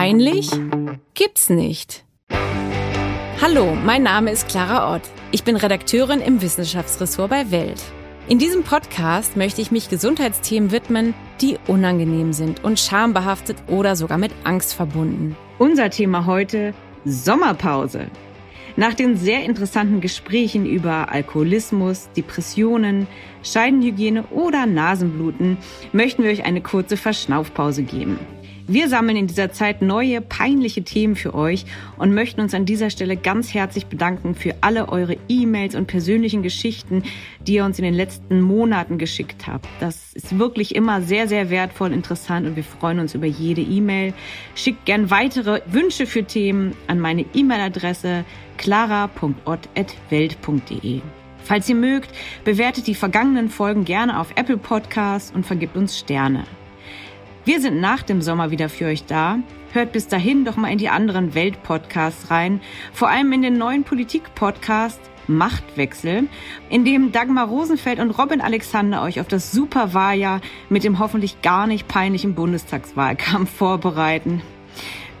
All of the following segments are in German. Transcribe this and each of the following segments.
Peinlich? Gibt's nicht. Hallo, mein Name ist Clara Ott. Ich bin Redakteurin im Wissenschaftsressort bei Welt. In diesem Podcast möchte ich mich Gesundheitsthemen widmen, die unangenehm sind und schambehaftet oder sogar mit Angst verbunden. Unser Thema heute Sommerpause. Nach den sehr interessanten Gesprächen über Alkoholismus, Depressionen, Scheidenhygiene oder Nasenbluten möchten wir euch eine kurze Verschnaufpause geben. Wir sammeln in dieser Zeit neue, peinliche Themen für euch und möchten uns an dieser Stelle ganz herzlich bedanken für alle eure E-Mails und persönlichen Geschichten, die ihr uns in den letzten Monaten geschickt habt. Das ist wirklich immer sehr, sehr wertvoll, interessant und wir freuen uns über jede E-Mail. Schickt gern weitere Wünsche für Themen an meine E-Mail-Adresse clara.ott.welt.de. Falls ihr mögt, bewertet die vergangenen Folgen gerne auf Apple Podcasts und vergibt uns Sterne. Wir sind nach dem Sommer wieder für euch da. Hört bis dahin doch mal in die anderen Welt-Podcasts rein, vor allem in den neuen Politik-Podcast Machtwechsel, in dem Dagmar Rosenfeld und Robin Alexander euch auf das Superwahljahr mit dem hoffentlich gar nicht peinlichen Bundestagswahlkampf vorbereiten.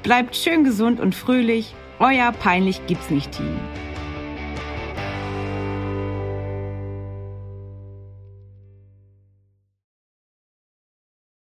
Bleibt schön gesund und fröhlich. Euer peinlich gibt's nicht Team.